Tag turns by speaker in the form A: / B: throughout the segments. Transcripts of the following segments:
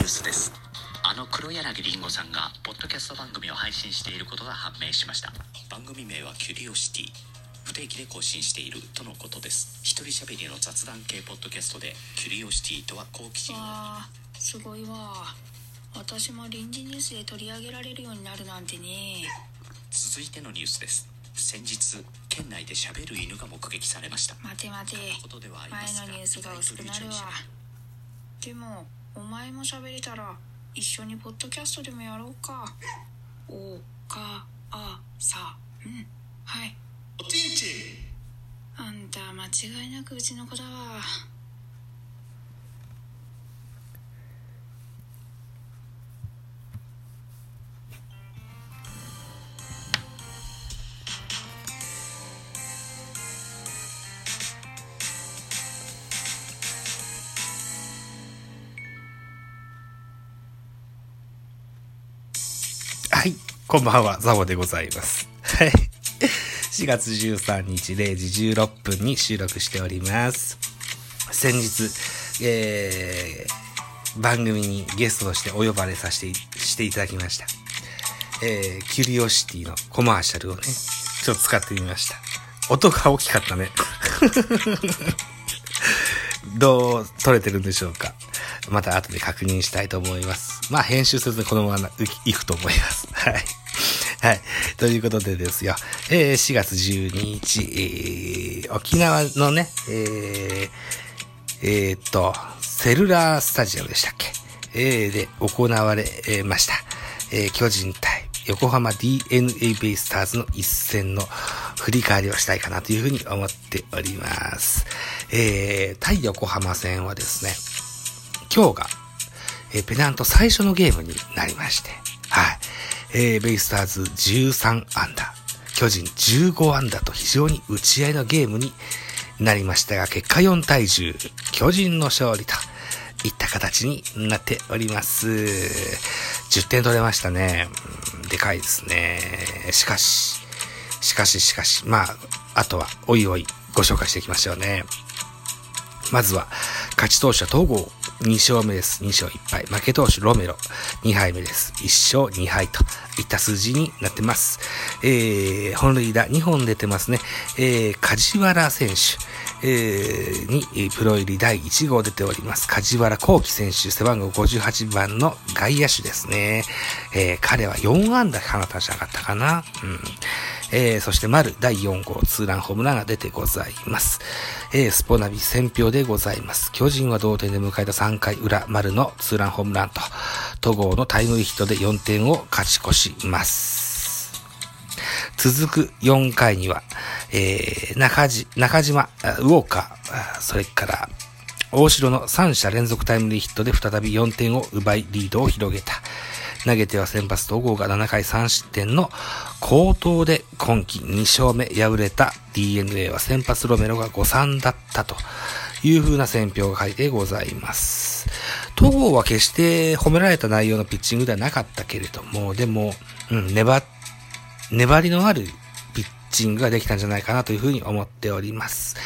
A: ニュースです。あの黒柳りんごさんがポッドキャスト番組を配信していることが判明しました。番組名はキュリオシティ。不定期で更新しているとのことです。一人喋りの雑談系ポッドキャストでキュリオシティとは好奇心を
B: わあすごいわ。私も臨時ニュースで取り上げられるようになるなんてね。
A: 続いてのニュースです。先日県内で喋る犬が目撃されました
B: 待て待て前のニュースが薄くなるわでもお前も喋れたら一緒にポッドキャストでもやろうか。おかあさうん。はい。
C: おちんちん。
B: あんた間違いなくうちの子だわ
D: こんばんは、ザボでございます。はい。4月13日0時16分に収録しております。先日、えー、番組にゲストとしてお呼ばれさせてしていただきました。えー、キュリオシティのコマーシャルをね、ちょっと使ってみました。音が大きかったね。どう撮れてるんでしょうかまた後で確認したいと思います。まあ編集せずにこのままいくと思います。はい。はい。ということでですよ。えー、4月12日、えー、沖縄のね、えー、えーっと、セルラースタジアムでしたっけ？えー、で行われました。えー、巨人対横浜 DNA ベイスターズの一戦の振り返りをしたいかなというふうに思っております。えー、対横浜戦はですね、今日が、えーペナント最初のゲームになりまして、はい。えー、ベイスターズ13アンダー、巨人15アンダーと非常に打ち合いのゲームになりましたが、結果4対10、巨人の勝利といった形になっております。10点取れましたね。でかいですね。しかし、しかししかし、まあ、あとは、おいおい、ご紹介していきましょうね。まずは、勝ち投手は東郷2勝目です。2勝1敗。負け投手ロメロ2敗目です。1勝2敗といった数字になってます。えー、本塁打2本出てますね。えー、梶原選手、えー、に、プロ入り第1号出ております。梶原幸輝選手、背番号58番の外野手ですね。えー、彼は4安打放たじゃなかったかな。うん。えー、そして丸第4号ツーランホームランが出てございます。えー、スポナビ選票でございます。巨人は同点で迎えた3回裏丸のツーランホームランと、戸郷のタイムリーヒットで4点を勝ち越します。続く4回には、えー、中中島、ウォーカー、それから、大城の3者連続タイムリーヒットで再び4点を奪いリードを広げた。投げては先発統合が7回3失点の好投で今季2勝目敗れた DNA は先発ロメロが5-3だったという風な選評が書いてございます。戸郷は決して褒められた内容のピッチングではなかったけれども、でも、うん、粘、粘りのあるピッチングができたんじゃないかなというふうに思っております。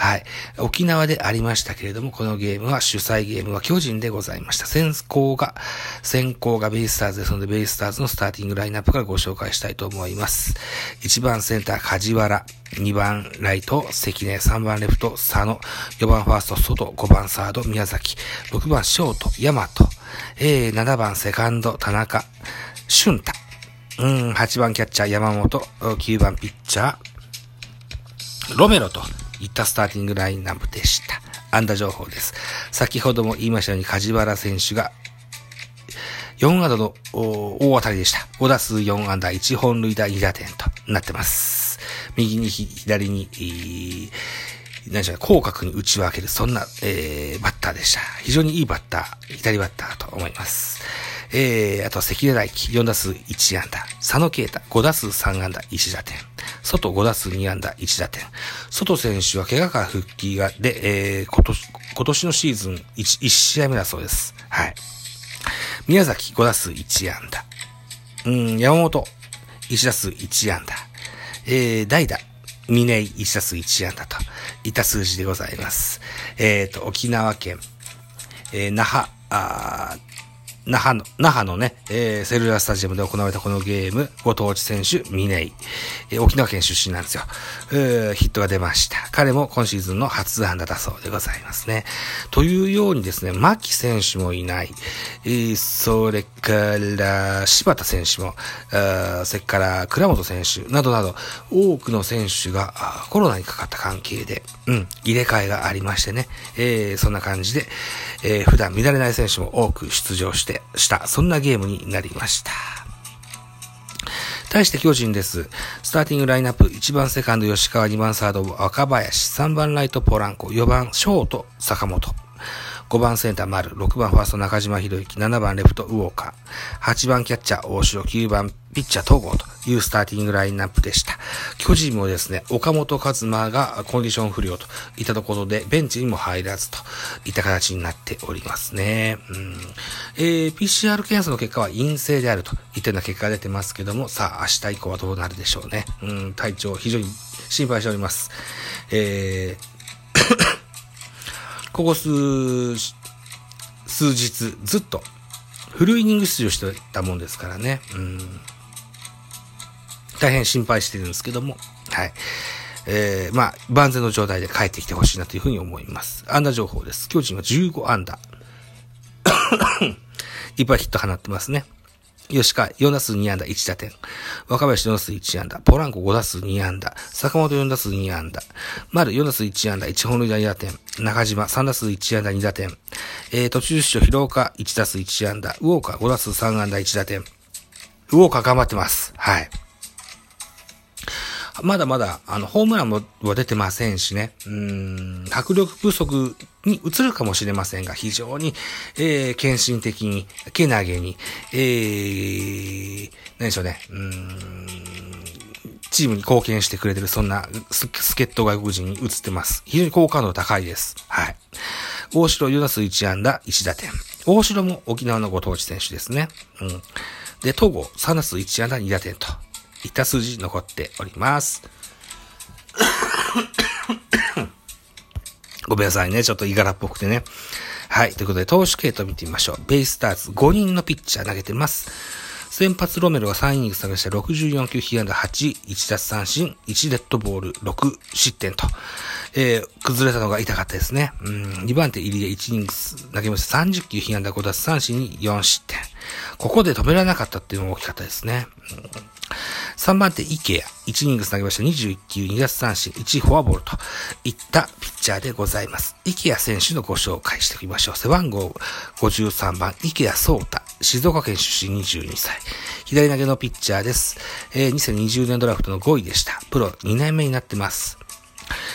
D: はい。沖縄でありましたけれども、このゲームは主催ゲームは巨人でございました。先行が、先行がベイスターズですので、ベイスターズのスターティングラインナップからご紹介したいと思います。1番センター、梶原。2番ライト、関根。3番レフト、佐野。4番ファースト、外。5番サード、宮崎。6番ショート、大和。えー、7番セカンド、田中。俊太。うん、8番キャッチャー山本、9番ピッチャー、ロメロといったスターティングラインナップでした。安打情報です。先ほども言いましたように梶原選手が4安打の大当たりでした。5打数4安打、1本塁打2打点となってます。右に左に、何しょう、広角に打ち分ける、そんな、えー、バッターでした。非常にいいバッター、左バッターと思います。えー、あとは、関根大輝、4打数1安打。佐野啓太、5打数3安打、1打点。外5打数2安打、1打点。外選手は怪我から復帰が、で、えー、今年、今年のシーズン 1, 1試合目だそうです。はい。宮崎5打数1安打。うん、山本1打数1安打。えー、代打、峰井1打数1安打といった数字でございます。えっ、と、沖縄県、えー那覇、あー那覇の、那覇のね、えー、セルラースタジアムで行われたこのゲーム、ご当地選手、峰井。えー、沖縄県出身なんですよ。え、ヒットが出ました。彼も今シーズンの初安打だそうでございますね。というようにですね、牧選手もいない。え、それから、柴田選手も、あそれから倉本選手などなど、多くの選手がコロナにかかった関係で、うん、入れ替えがありましてね、えー、そんな感じで、えー、普段見られない選手も多く出場して、した、そんなゲームになりました。対して巨人です。スターティングラインナップ、1番セカンド吉川、2番サード若林、3番ライトポランコ、4番ショート坂本。5番センター丸、6番ファースト中島博之、7番レフトウォーカー、8番キャッチャー大城、9番ピッチャー東郷というスターティングラインナップでした。巨人もですね、岡本和真がコンディション不良といったところで、ベンチにも入らずといった形になっておりますね。うんえー、PCR 検査の結果は陰性であるといったような結果が出てますけども、さあ明日以降はどうなるでしょうね。うん、体調非常に心配しております。えー ここ数、数日ずっとフルイニング出場してたもんですからね。うん。大変心配してるんですけども、はい。えー、まあ、万全の状態で帰ってきてほしいなというふうに思います。安打情報です。巨人は15安打。いっぱいヒット放ってますね。吉川、4打数2安打1打点。若林4打数1安打。ポランコ5打数2安打。坂本4打数2安打。丸4打数1安打1本塁打2打点。中島3打数1安打2打点。えー、途中出場広岡1打数1安打。ウォーカー5打数3安打1打点。ウォーカー頑張ってます。はい。まだまだ、あの、ホームランも出てませんしね、うん、迫力不足に移るかもしれませんが、非常に、えー、献身的に、けなげに、えー、何でしょうね、うん、チームに貢献してくれてる、そんなス、ケット外国人に移ってます。非常に好感度高いです。はい。大城4打数1安打1打点。大城も沖縄のご当地選手ですね。うん。で、東郷3打数1安打2打点と。いった数字残っております。ごめんなさいね。ちょっといがらっぽくてね。はい。ということで、投手系統見てみましょう。ベイスターズ5人のピッチャー投げてます。先発ロメロが3イニング下げした64球、被安打8、1奪三振、1デッドボール、6失点と、えー、崩れたのが痛かったですね。うん、2番手入りで1イニング投げました30球、被安打5奪三振に4失点。ここで止められなかったっていうのが大きかったですね。うん3番手、池谷。1イニング投げました21球、2奪三振、1フォアボールといったピッチャーでございます。池谷選手のご紹介しておきましょう。背番号53番、池谷聡太。静岡県出身22歳。左投げのピッチャーです。えー、2020年ドラフトの5位でした。プロ2年目になってます。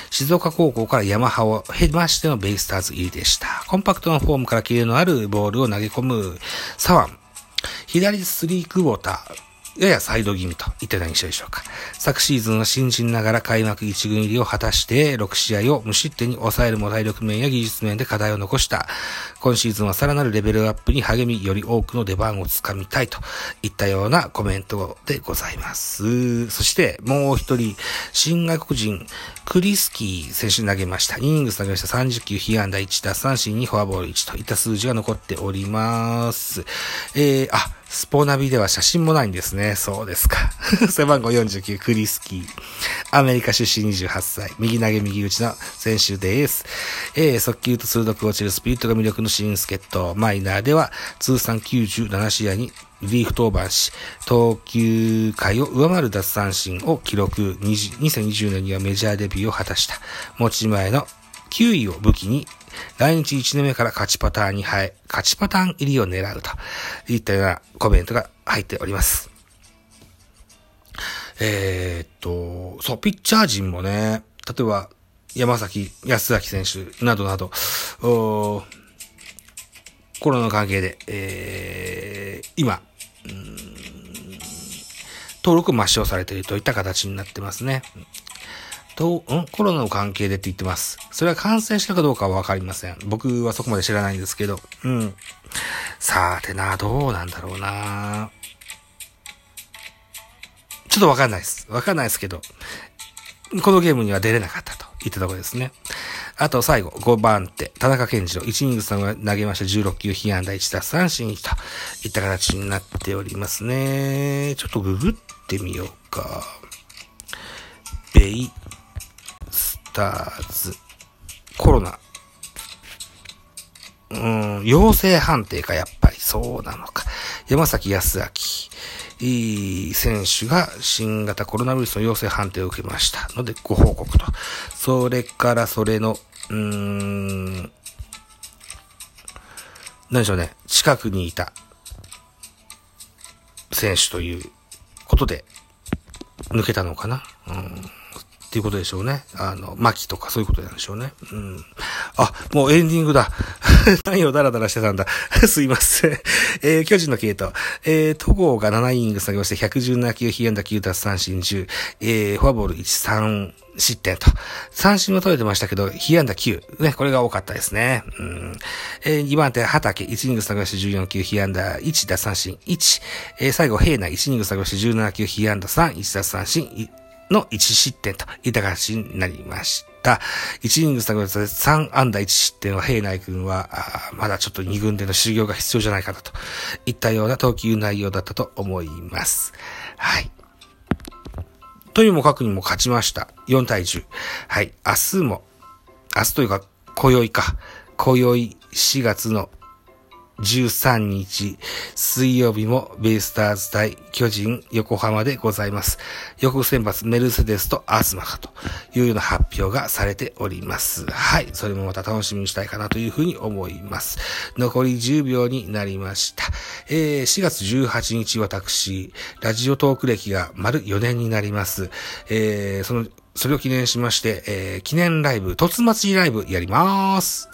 D: 静岡高校からヤマハを経ましてのベイスターズ入りでした。コンパクトなフォームからキレのあるボールを投げ込む左腕。左スリークォーター。ややサイド気味といった印象でしょうか。昨シーズンは新人ながら開幕1軍入りを果たして6試合を無失点に抑えるも体力面や技術面で課題を残した今シーズンはさらなるレベルアップに励みより多くの出番をつかみたいといったようなコメントでございます。そしてもう一人、新外国人、クリスキー選手に投げました。イニングス投げました。30球、被安打1、奪三振にフォアボール1といった数字が残っております。えー、あ、スポナビでは写真もないんですね。そうですか。背番号49、クリスキー。アメリカ出身28歳。右投げ右打ちの選手です。えー、速球と鋭く落ちるスピリットが魅力の新助っ人。マイナーでは通算97試合にリーフ登板し、投球回を上回る奪三振を記録。2020年にはメジャーデビューを果たした。持ち前の9位を武器に来日1年目から勝ちパターンに入、勝ちパターン入りを狙うといったようなコメントが入っております。えー、っと、そう、ピッチャー陣もね、例えば、山崎康崎選手などなど、コロナの関係で、えー、今、登録抹消されているといった形になってますね。と、んコロナの関係でって言ってます。それは感染したかどうかはわかりません。僕はそこまで知らないんですけど。うん。さてな、どうなんだろうなちょっとわかんないです。わかんないですけど。このゲームには出れなかったといったところですね。あと最後、5番手、田中健二郎、1イニングさんが投げました16球、被安打1打三振といった形になっておりますね。ちょっとググってみようか。ベイ、ターズ、コロナ。うん、陽性判定か、やっぱりそうなのか。山崎康明。いい選手が新型コロナウイルスの陽性判定を受けましたのでご報告と。それからそれの、うーん、何でしょうね、近くにいた選手ということで抜けたのかな。うんっていうことでしょうね。あの、巻とかそういうことなんでしょうね。うん。あ、もうエンディングだ。何をダラダラしてたんだ。すいません。えー、巨人の系統。えー、戸郷が7イニング下げまして、117球、被安打9奪三振10、えー、フォアボール1、3失点と。三振は取れてましたけど、被安打9。ね、これが多かったですね。うん。えー、2番手、畑、1イニング下げまして14球、被安打1、奪三振1。えー、最後、平内、1イニング下げまして17球、被安打3、1奪三振1の1失点といった形になりました。1イニングス投げ3安打1失点は平内君は、まだちょっと2軍での修行が必要じゃないかなといったような投球内容だったと思います。はい。というもかくにも勝ちました。4対10。はい。明日も、明日というか、今宵か。今宵4月の13日水曜日もベイスターズ対巨人横浜でございます。予告選抜メルセデスとアスマかというような発表がされております。はい。それもまた楽しみにしたいかなというふうに思います。残り10秒になりました。えー、4月18日私、ラジオトーク歴が丸4年になります。えー、その、それを記念しまして、えー、記念ライブ、突祭ライブやります。